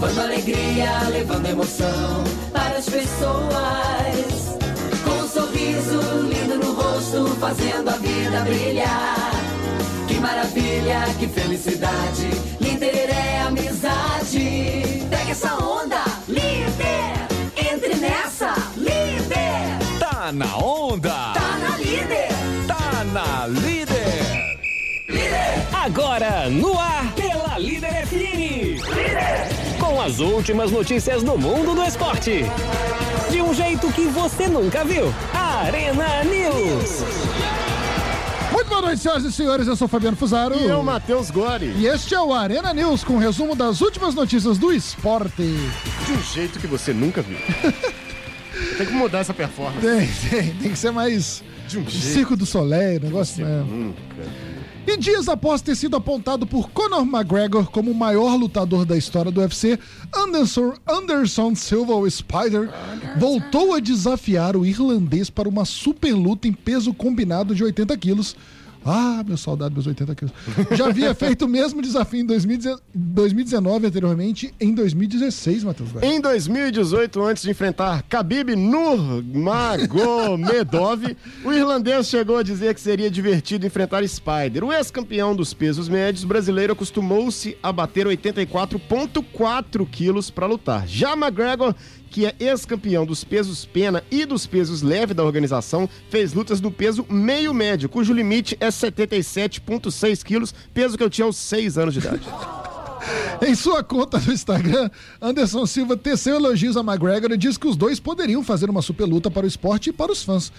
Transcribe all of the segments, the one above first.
levando alegria, levando emoção para as pessoas. Com um sorriso lindo no rosto, fazendo a vida brilhar. Que maravilha, que felicidade, líder é amizade. Pega essa onda, líder, entre nessa, líder. Tá na onda. Tá na líder, Tá na líder. líder, Agora no ar pela Líder FM. Com as últimas notícias do mundo do esporte. De um jeito que você nunca viu. Arena News. Muito boa noite, senhoras e senhores. Eu sou Fabiano Fusaro. E eu, Matheus Gori. E este é o Arena News com um resumo das últimas notícias do esporte. De um jeito que você nunca viu. Tem que mudar essa performance. Tem, tem, tem que ser mais De um jeito Circo do Soleil, negócio né? nunca. E dias após ter sido apontado por Conor McGregor como o maior lutador da história do UFC, Anderson, Anderson Silva, o Spider, voltou a desafiar o irlandês para uma super luta em peso combinado de 80 quilos. Ah, meu saudade dos 80 quilos. Já havia feito o mesmo desafio em 2019 2019 anteriormente, em 2016, Matheus. Guarda. Em 2018, antes de enfrentar Khabib Nurmagomedov, o irlandês chegou a dizer que seria divertido enfrentar Spider. O ex-campeão dos pesos médios brasileiro acostumou-se a bater 84,4 quilos para lutar. Já McGregor, que é ex-campeão dos pesos pena e dos pesos leve da organização, fez lutas no peso meio médio, cujo limite é 77,6 quilos, peso que eu tinha aos 6 anos de idade. Em sua conta no Instagram, Anderson Silva teceu elogios a McGregor e disse que os dois poderiam fazer uma super luta para o esporte e para os fãs.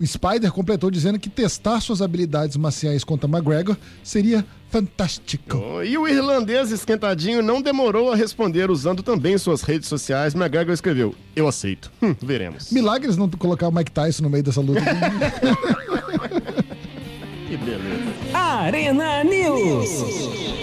O Spider completou dizendo que testar suas habilidades marciais contra McGregor seria fantástico. Oh, E o irlandês esquentadinho não demorou a responder usando também suas redes sociais. McGregor escreveu: Eu aceito. Hum, veremos. Milagres não colocar o Mike Tyson no meio dessa luta. Que beleza. Arena News.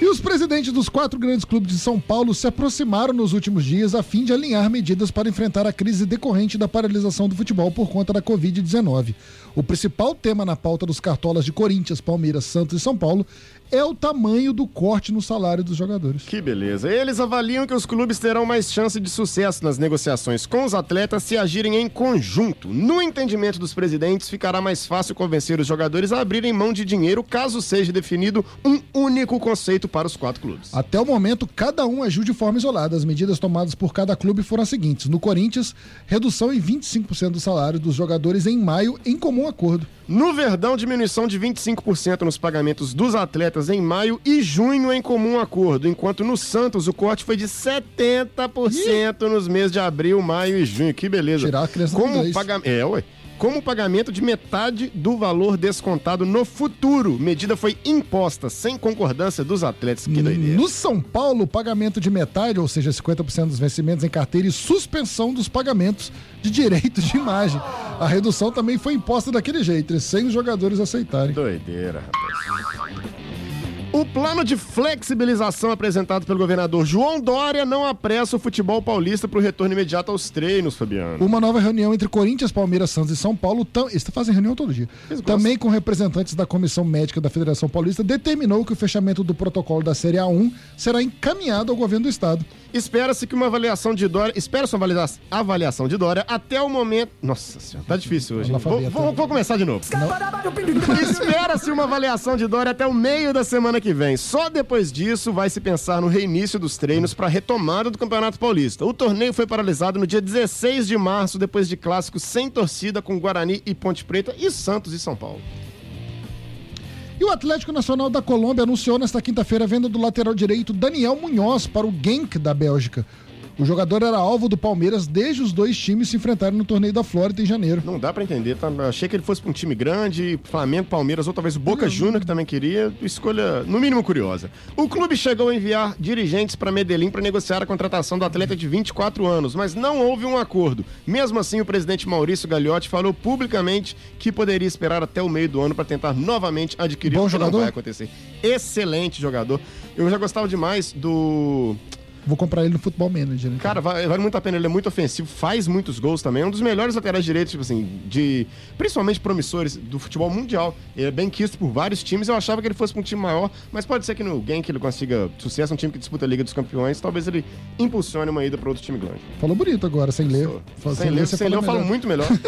E os presidentes dos quatro grandes clubes de São Paulo se aproximaram nos últimos dias a fim de alinhar medidas para enfrentar a crise decorrente da paralisação do futebol por conta da Covid-19. O principal tema na pauta dos cartolas de Corinthians, Palmeiras, Santos e São Paulo é o tamanho do corte no salário dos jogadores. Que beleza. Eles avaliam que os clubes terão mais chance de sucesso nas negociações com os atletas se agirem em conjunto. No entendimento dos presidentes, ficará mais fácil convencer os jogadores a abrirem mão de dinheiro caso seja definido um único conceito para os quatro clubes. Até o momento, cada um agiu de forma isolada. As medidas tomadas por cada clube foram as seguintes: no Corinthians, redução em 25% do salário dos jogadores em maio, em comum acordo. No Verdão, diminuição de 25% nos pagamentos dos atletas em maio e junho em comum acordo, enquanto no Santos o corte foi de 70% nos meses de abril, maio e junho. Que beleza. Tirar a criança do Como inglês. paga... É, ué. Como pagamento de metade do valor descontado no futuro. Medida foi imposta sem concordância dos atletas. Que doideira. No São Paulo, pagamento de metade, ou seja, 50% dos vencimentos em carteira e suspensão dos pagamentos de direitos de imagem. A redução também foi imposta daquele jeito, sem os jogadores aceitarem. Doideira, rapaz. O plano de flexibilização apresentado pelo governador João Dória não apressa o futebol paulista para o retorno imediato aos treinos, Fabiano. Uma nova reunião entre Corinthians, Palmeiras, Santos e São Paulo, tam... eles fazem reunião todo dia. Também com representantes da Comissão Médica da Federação Paulista, determinou que o fechamento do protocolo da Série A1 será encaminhado ao governo do estado. Espera-se que uma avaliação de Dória. Espera-se uma avalia- avaliação de Dória até o momento. Nossa senhora, tá difícil hoje. hein? Vou, vou- vou começar de novo. Espera-se uma avaliação de Dória até o meio da semana que vem. Só depois disso vai se pensar no reinício dos treinos para a retomada do Campeonato Paulista. O torneio foi paralisado no dia 16 de março, depois de clássicos sem torcida com Guarani e Ponte Preta e Santos e São Paulo. E o Atlético Nacional da Colômbia anunciou nesta quinta-feira a venda do lateral direito Daniel Munhoz para o Genk da Bélgica. O jogador era alvo do Palmeiras desde os dois times se enfrentarem no torneio da Flórida em janeiro. Não dá pra entender, tá? Achei que ele fosse pra um time grande, Flamengo, Palmeiras, ou talvez o Boca Júnior, que também queria. Escolha, no mínimo, curiosa. O clube chegou a enviar dirigentes para Medellín para negociar a contratação do atleta de 24 anos, mas não houve um acordo. Mesmo assim, o presidente Maurício Gagliotti falou publicamente que poderia esperar até o meio do ano para tentar novamente adquirir Bom o que jogador? não vai acontecer. Excelente jogador. Eu já gostava demais do Vou comprar ele no Futebol Manager. Então. Cara, vale, vale muito a pena. Ele é muito ofensivo, faz muitos gols também. É um dos melhores laterais direitos, tipo assim, de. Principalmente promissores do futebol mundial. Ele é bem quisto por vários times. Eu achava que ele fosse pra um time maior, mas pode ser que no Genk ele consiga sucesso, um time que disputa a Liga dos Campeões. Talvez ele impulsione uma ida pra outro time grande. Falou bonito agora, sem ler. Sou- Sem ler, sem ler eu falo muito melhor.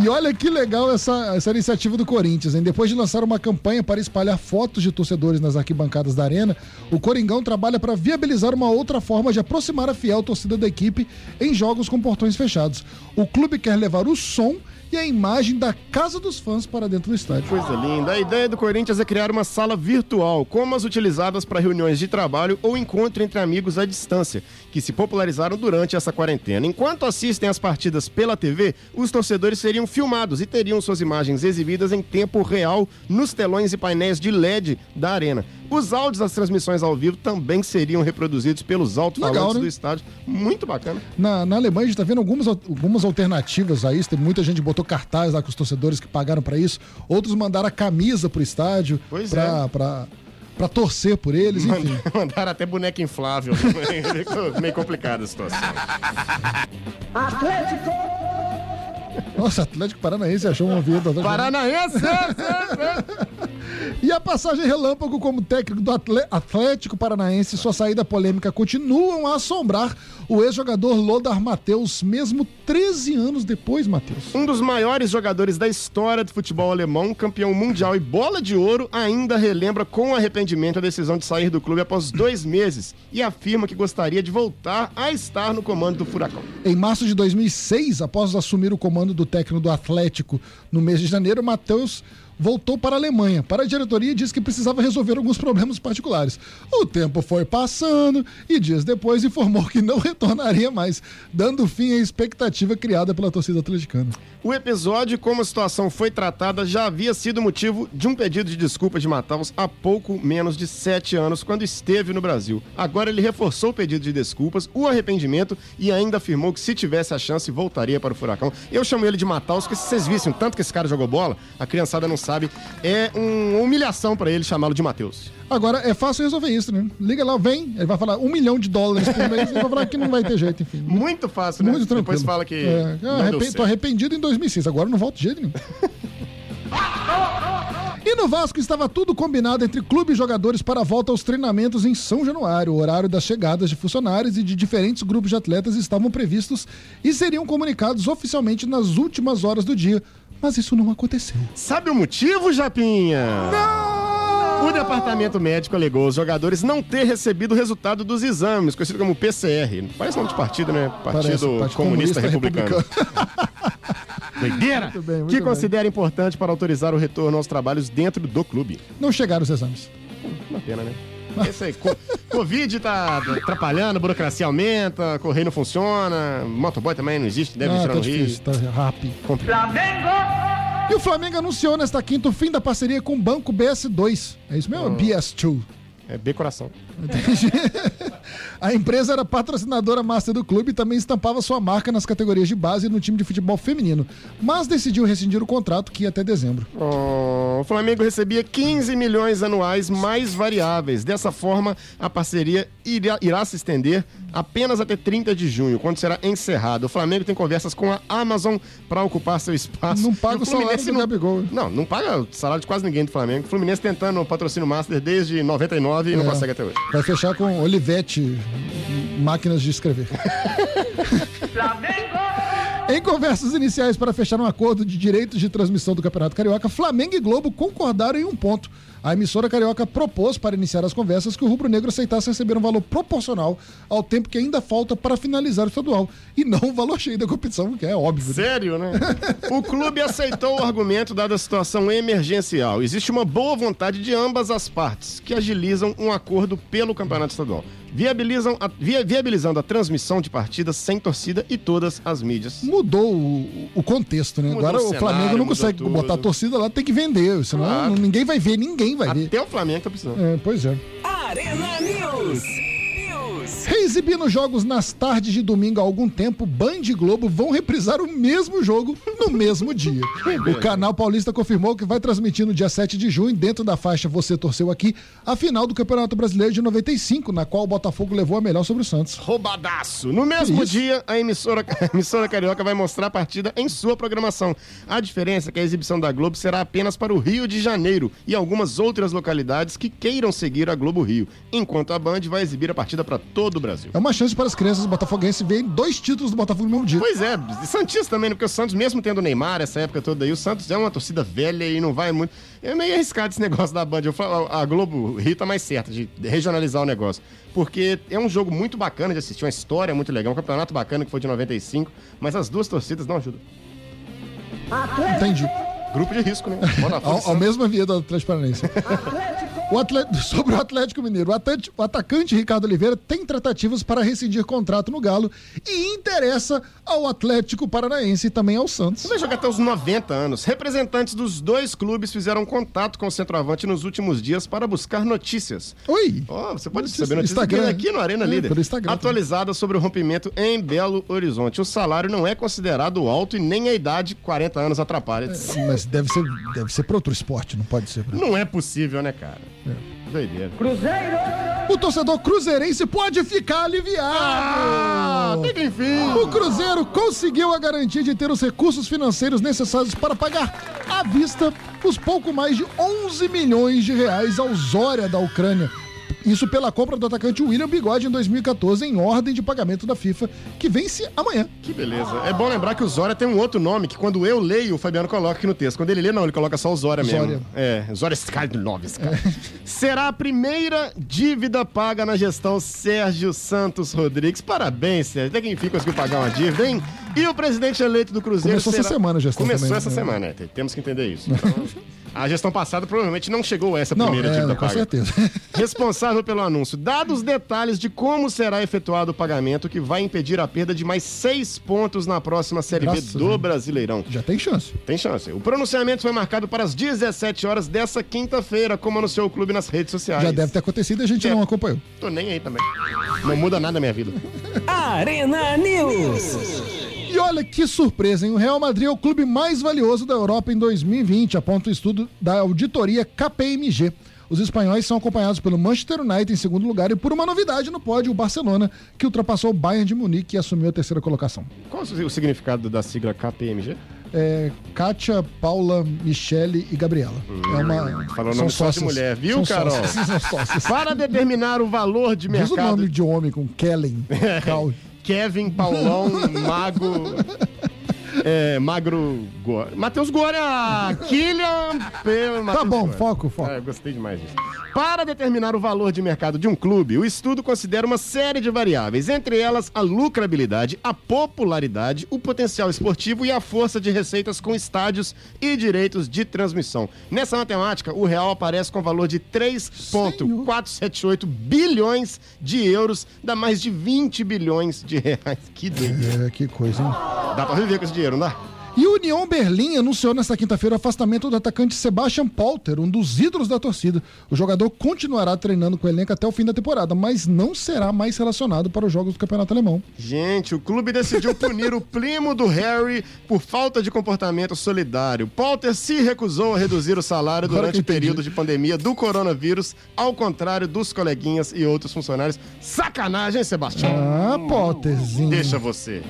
E olha que legal essa, essa iniciativa do Corinthians, hein? Depois de lançar uma campanha para espalhar fotos de torcedores nas arquibancadas da arena, o Coringão trabalha para viabilizar uma outra forma de aproximar a fiel torcida da equipe em jogos com portões fechados. O clube quer levar o som e a imagem da casa dos fãs para dentro do estádio. Coisa linda. A ideia do Corinthians é criar uma sala virtual, como as utilizadas para reuniões de trabalho ou encontro entre amigos à distância, que se popularizaram durante essa quarentena. Enquanto assistem às partidas pela TV, os torcedores seriam filmados e teriam suas imagens exibidas em tempo real nos telões e painéis de LED da arena. Os áudios das transmissões ao vivo também seriam reproduzidos pelos alto-falantes né? do estádio. Muito bacana. Na, na Alemanha a gente tá vendo algumas, al- algumas alternativas a isso. Tem muita gente que botou cartaz lá com os torcedores que pagaram para isso. Outros mandaram a camisa pro estádio Pois pra, é. pra, pra torcer por eles, enfim. Mandaram até boneca inflável. Ficou meio complicada a situação. Nossa, Atlético Paranaense achou um ouvido. Paranaense! E a passagem relâmpago como técnico do Atlético Paranaense, sua saída polêmica continuam a assombrar o ex-jogador Lodar Matheus, mesmo 13 anos depois, Matheus. Um dos maiores jogadores da história do futebol alemão, campeão mundial e bola de ouro, ainda relembra com arrependimento a decisão de sair do clube após dois meses e afirma que gostaria de voltar a estar no comando do Furacão. Em março de 2006, após assumir o comando do técnico do Atlético no mês de janeiro, Matheus voltou para a Alemanha. Para a diretoria, disse que precisava resolver alguns problemas particulares. O tempo foi passando e dias depois informou que não retornaria mais, dando fim à expectativa criada pela torcida atleticana. O episódio e como a situação foi tratada já havia sido motivo de um pedido de desculpa de Mataus há pouco menos de sete anos, quando esteve no Brasil. Agora ele reforçou o pedido de desculpas, o arrependimento e ainda afirmou que se tivesse a chance voltaria para o Furacão. Eu chamo ele de Mataus, porque se vocês vissem o tanto que esse cara jogou bola, a criançada não é um- uma humilhação para ele chamá-lo de Matheus. Agora, é fácil resolver isso, né? Liga lá, vem, ele vai falar um milhão de dólares por mês, ele vai falar que não vai ter jeito, enfim. Muito fácil, né? Muito tranquilo. Depois fala que É, eu deu tô arrependido em 2006, agora não volto de jeito nenhum. E no Vasco estava tudo combinado entre clube e jogadores para a volta aos treinamentos em São Januário. O horário das chegadas de funcionários e de diferentes grupos de atletas estavam previstos e seriam comunicados oficialmente nas últimas horas do dia. Mas isso não aconteceu. Sabe o motivo, Japinha? O departamento médico alegou os jogadores não ter recebido o resultado dos exames, conhecido como PCR. Parece nome de partido, né? Partido Parece, Comunista, Comunista Republicano. Doideira! Muito bem, muito que bem. considera importante para autorizar o retorno aos trabalhos dentro do clube. Não chegaram os exames. Uma pena, né? Esse aí, co- Covid tá atrapalhando, burocracia aumenta, correio não funciona, motoboy também não existe, deve ah, tá no Rio. difícil, tá rápido. Complicado. E o Flamengo anunciou nesta quinta o fim da parceria com o Banco BS2. É isso mesmo? BS2. É B coração. Entendi. A empresa era patrocinadora master do clube e também estampava sua marca nas categorias de base e no time de futebol feminino, mas decidiu rescindir o contrato que ia até dezembro. Oh, o Flamengo recebia 15 milhões anuais mais variáveis. Dessa forma, a parceria irá, irá se estender apenas até 30 de junho, quando será encerrado. O Flamengo tem conversas com a Amazon para ocupar seu espaço. Não paga E o salário do não- Gabigol. Não, não paga o salário de quase ninguém do Flamengo. O Fluminense tentando o patrocínio master desde 99 e não É. consegue até hoje. Vai fechar com Olivetti, máquinas de escrever. Em conversas iniciais para fechar um acordo de direitos de transmissão do Campeonato Carioca, Flamengo e Globo concordaram em um ponto. A emissora carioca propôs para iniciar as conversas que o rubro-negro aceitasse receber um valor proporcional ao tempo que ainda falta para finalizar o estadual e não o valor cheio da competição, que é óbvio. né? Sério, né? o clube aceitou o argumento dada a situação emergencial. Existe uma boa vontade de ambas as partes, que agilizam um acordo pelo campeonato estadual. Viabilizam a- via- viabilizando a transmissão de partidas sem torcida e todas as mídias. Mudou o, o contexto, né? Mudou Agora o o Flamengo cenário, não consegue tudo. botar a torcida lá, tem que vender, senão Claro. ninguém vai ver, ninguém vai ver. Até o Flamengo tá precisando. É, pois é. Arena News. Reexibindo jogos nas tardes de domingo há algum tempo, Band e Globo vão reprisar o mesmo jogo no no mesmo dia. O canal Paulista confirmou que vai transmitir no dia 7 de junho, dentro da faixa Você Torceu Aqui, a final do Campeonato Brasileiro de 95, na qual o Botafogo levou a melhor sobre o Santos. Roubadaço. No mesmo Isso. dia, a emissora, a emissora carioca vai mostrar a partida em sua programação. A diferença é que a exibição da Globo será apenas para o Rio de Janeiro e algumas outras localidades que queiram seguir a Globo Rio, enquanto a Band vai exibir a partida para todo o Brasil. É uma chance para as crianças botafoguenses verem dois títulos do Botafogo no mesmo dia. Pois é, e Santista também, né? porque o Santos, mesmo tendo o Neymar essa época toda aí, o Santos é uma torcida velha e não vai muito. É meio arriscado esse negócio da Band. Eu falo, a Globo Rio tá mais certa de regionalizar o negócio. Porque é um jogo muito bacana de assistir, uma história muito legal, um campeonato bacana que foi de 95, mas as duas torcidas não ajudam. Entendi. Grupo de risco, né? Botafogo, Ao, ao mesmo via do Atlético Paranaense. O atleta- sobre o Atlético Mineiro, o, atleti- o atacante Ricardo Oliveira tem tratativas para rescindir contrato no Galo e interessa ao Atlético Paranaense e também ao Santos. Vai jogar até os 90 anos. Representantes dos dois clubes fizeram contato com o centroavante nos últimos dias para buscar notícias. Oi! Ó, você pode Notícias- saber notícias Instagram. aqui no Arena É, Líder. Atualizada sobre o rompimento em Belo Horizonte. O salário não é considerado alto e nem a idade, 40 anos, atrapalha. Mas deve ser, deve ser para outro esporte, não pode ser. pra- Não é possível, né, cara? Doideira. O torcedor cruzeirense pode ficar aliviado. Ah, que enfim. O Cruzeiro conseguiu a garantia de ter os recursos financeiros necessários para pagar à vista os pouco mais de 11 milhões de reais ao Zória da Ucrânia. Isso pela compra do atacante William Bigode em 2014 em ordem de pagamento da FIFA, que vence amanhã. Que beleza. É bom lembrar que o Zória tem um outro nome, que quando eu leio, o Fabiano coloca aqui no texto. Quando ele lê, não, ele coloca só o Zória mesmo. Zória. É, Zória Skardlovska. Será a primeira dívida paga na gestão Sérgio Santos Rodrigues. Parabéns, Sérgio. Até que enfim conseguiu pagar uma dívida, hein? E o presidente eleito do Cruzeiro Começou essa será- semana a gestão Começou também, essa né? semana, é. Temos que entender isso. Então, a gestão passada provavelmente não chegou a essa Não, primeira dívida é, com paga. certeza. Responsável pelo anúncio. Dados detalhes de como será efetuado o pagamento, que vai impedir a perda de mais seis pontos na próxima Série Graças B a do Deus. Brasileirão. Já tem chance. Tem chance. O pronunciamento foi marcado para as 17 horas dessa quinta-feira, como anunciou o clube nas redes sociais. Já deve ter acontecido e a gente É. não acompanhou. Tô nem aí também. Não muda nada na minha vida. Arena News. E olha que surpresa, hein? O Real Madrid é o clube mais valioso da Europa em 2020, aponta o estudo da auditoria KPMG. Os espanhóis são acompanhados pelo Manchester United em segundo lugar e por uma novidade no pódio, o Barcelona, que ultrapassou o Bayern de Munique e assumiu a terceira colocação. Qual o significado da sigla KPMG? É, Kátia, Paula, Michele e Gabriela. é uma. falou nome só de mulher, viu, São Carol? sócias, são sócias. Para determinar o valor de Diz o mercado. nome de homem com Kellen. Cal. Kevin, Paulão, Mago. É, Magro Gore. Matheus Goria, Killian. P- Matheus Tá bom, Gore. foco, foco. É, gostei demais disso. Para determinar o valor de mercado de um clube, o estudo considera uma série de variáveis, entre elas a lucrabilidade, a popularidade, o potencial esportivo e a força de receitas com estádios e direitos de transmissão. Nessa matemática, o real aparece com valor de 3,478 bilhões de euros, dá mais de 20 bilhões de reais. Que doideira. É, que coisa, hein? Dá pra viver com esse dinheiro, dá? E o União Berlim anunciou nesta quinta-feira o afastamento do atacante Sebastian Polter, um dos ídolos da torcida. O jogador continuará treinando com o elenco até o fim da temporada, mas não será mais relacionado para os jogos do Campeonato Alemão. Gente, o clube decidiu punir o primo do Harry por falta de comportamento solidário. Potter se recusou a reduzir o salário durante o período de pandemia do coronavírus, ao contrário dos coleguinhas e outros funcionários. Sacanagem, Sebastião. Ah, Potterzinho. Deixa você.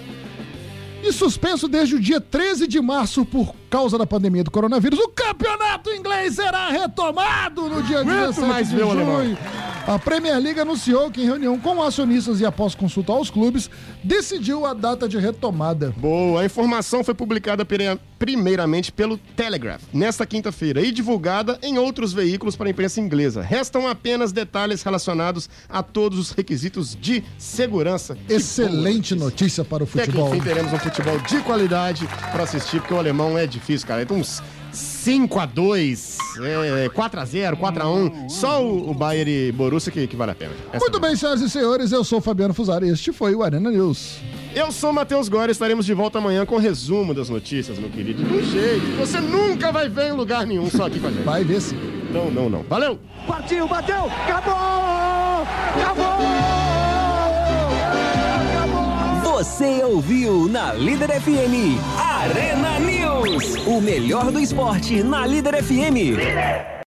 Suspenso desde o dia 13 de março por causa da pandemia do coronavírus, o campeonato inglês será retomado no dia Aguento 17 mais de junho. A Premier League anunciou que em reunião com acionistas e após consulta aos clubes, decidiu a data de retomada. Boa, a informação foi publicada primeiramente pelo Telegraph nesta quinta-feira e divulgada em outros veículos para a imprensa inglesa. Restam apenas detalhes relacionados a todos os requisitos de segurança. Que Excelente notícia para o Até que futebol. enfim teremos um futebol de qualidade para assistir, porque o alemão é difícil, cara. Então, uns 5 a 2 é, 4 a 0 4 a 1 Só o, o Bayern e Borussia que, que vale a pena. Essa Muito bem, senhoras e senhores, eu sou o Fabiano Fusari e este foi o Arena News. Eu sou o Matheus Góes, estaremos de volta amanhã com o resumo das notícias, meu querido. De um jeito que você nunca vai ver em lugar nenhum, só aqui com a gente. Vai ver se. Não, não, não. Valeu! Partiu, bateu, acabou! Acabou! Você ouviu na Líder FM Arena News. O melhor do esporte na Líder FM.